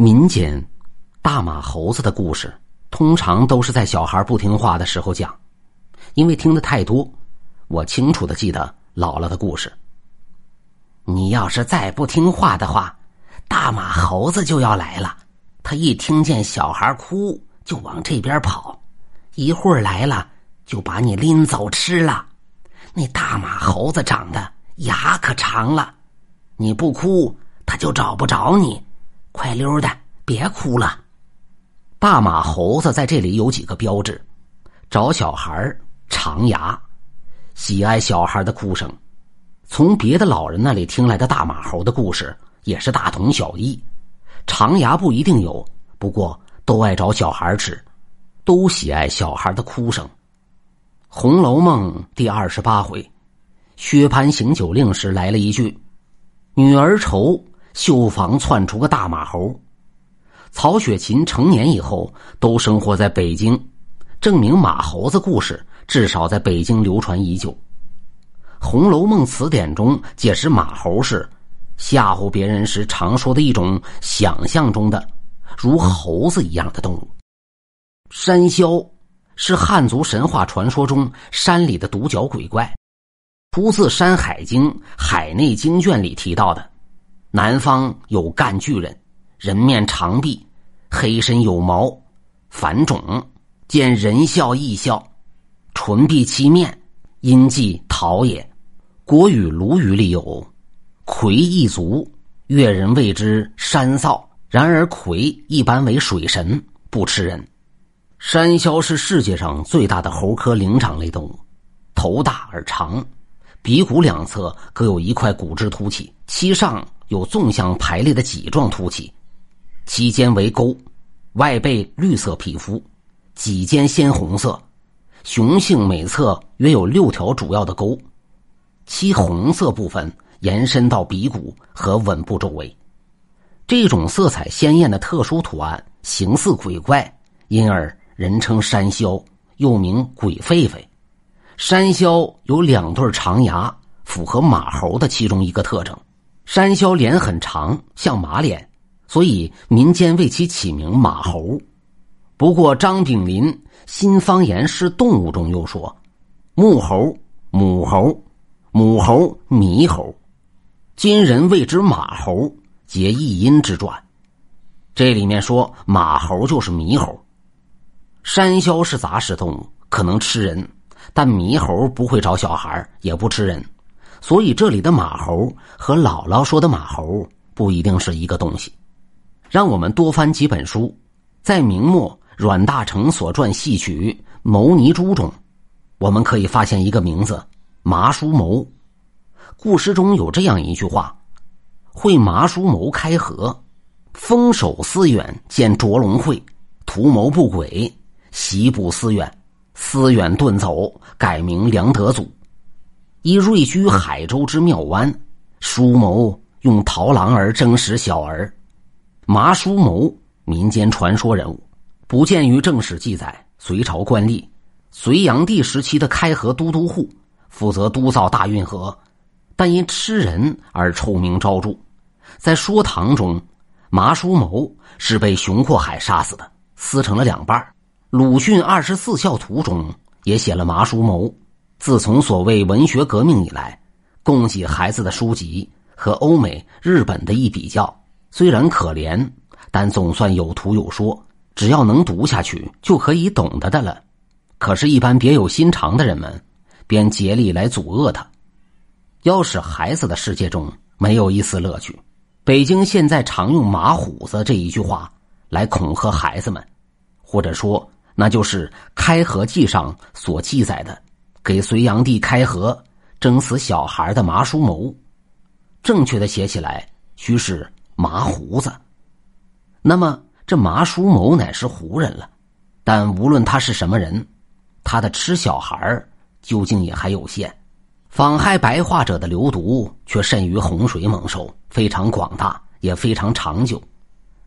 民间大马猴子的故事，通常都是在小孩不听话的时候讲，因为听的太多，我清楚的记得姥姥的故事。你要是再不听话的话，大马猴子就要来了。他一听见小孩哭，就往这边跑，一会儿来了就把你拎走吃了。那大马猴子长得牙可长了，你不哭，他就找不着你。快溜的，别哭了。大马猴子在这里有几个标志：找小孩长牙，喜爱小孩的哭声。从别的老人那里听来的大马猴的故事也是大同小异。长牙不一定有，不过都爱找小孩吃，都喜爱小孩的哭声。《红楼梦》第二十八回，薛蟠行酒令时来了一句：“女儿愁。”绣房窜出个大马猴，曹雪芹成年以后都生活在北京，证明马猴子故事至少在北京流传已久。《红楼梦》词典中解释马猴是吓唬别人时常说的一种想象中的如猴子一样的动物。山魈是汉族神话传说中山里的独角鬼怪，出自《山海经·海内经卷》里提到的。南方有干巨人，人面长臂，黑身有毛，反种，见人笑亦笑，唇闭其面，阴迹桃也。国语鲁语里有“魁一族”，越人谓之山臊。然而魁一般为水神，不吃人。山魈是世界上最大的猴科灵长类动物，头大而长，鼻骨两侧各有一块骨质凸起，其上。有纵向排列的脊状凸起，其间为沟，外背绿色皮肤，脊间鲜红色，雄性每侧约有六条主要的沟，其红色部分延伸到鼻骨和吻部周围。这种色彩鲜艳的特殊图案，形似鬼怪，因而人称山魈，又名鬼狒狒。山魈有两对长牙，符合马猴的其中一个特征。山魈脸很长，像马脸，所以民间为其起名马猴。不过张炳林《新方言是动物》中又说：“木猴、母猴、母猴、猕猴，今人谓之马猴，皆一音之传。”这里面说马猴就是猕猴。山魈是杂食动物，可能吃人，但猕猴不会找小孩，也不吃人。所以这里的马猴和姥姥说的马猴不一定是一个东西。让我们多翻几本书，在明末阮大铖所撰戏曲《牟尼珠》中，我们可以发现一个名字——麻叔谋。故事中有这样一句话：“会麻叔谋开河，封守思远见卓龙会，图谋不轨，袭捕思远，思远遁走，改名梁德祖。”以瑞居海州之妙湾，叔谋用桃郎儿争食小儿，麻叔谋民间传说人物，不见于正史记载。隋朝官吏，隋炀帝时期的开河都督户，负责督造大运河，但因吃人而臭名昭著。在说唐中，麻叔谋是被熊阔海杀死的，撕成了两半。鲁迅《二十四孝图》中也写了麻叔谋。自从所谓文学革命以来，供给孩子的书籍和欧美、日本的一比较，虽然可怜，但总算有图有说，只要能读下去就可以懂得的了。可是，一般别有心肠的人们，便竭力来阻遏他，要使孩子的世界中没有一丝乐趣。北京现在常用“马虎子”这一句话来恐吓孩子们，或者说，那就是《开河记》上所记载的。给隋炀帝开河、征死小孩的麻叔谋，正确的写起来须是麻胡子。那么这麻叔谋乃是胡人了，但无论他是什么人，他的吃小孩究竟也还有限。妨害白化者的流毒却甚于洪水猛兽，非常广大，也非常长久，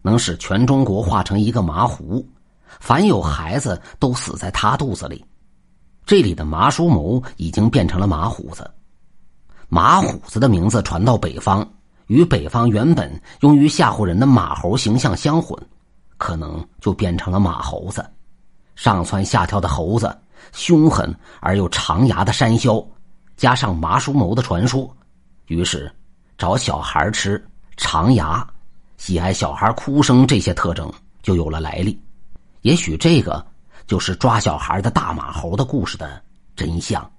能使全中国化成一个麻糊，凡有孩子都死在他肚子里。这里的麻叔谋已经变成了马虎子，马虎子的名字传到北方，与北方原本用于吓唬人的马猴形象相混，可能就变成了马猴子。上蹿下跳的猴子，凶狠而又长牙的山魈，加上麻叔谋的传说，于是找小孩吃、长牙、喜爱小孩哭声这些特征就有了来历。也许这个就是抓小孩的大马猴的故事的真相。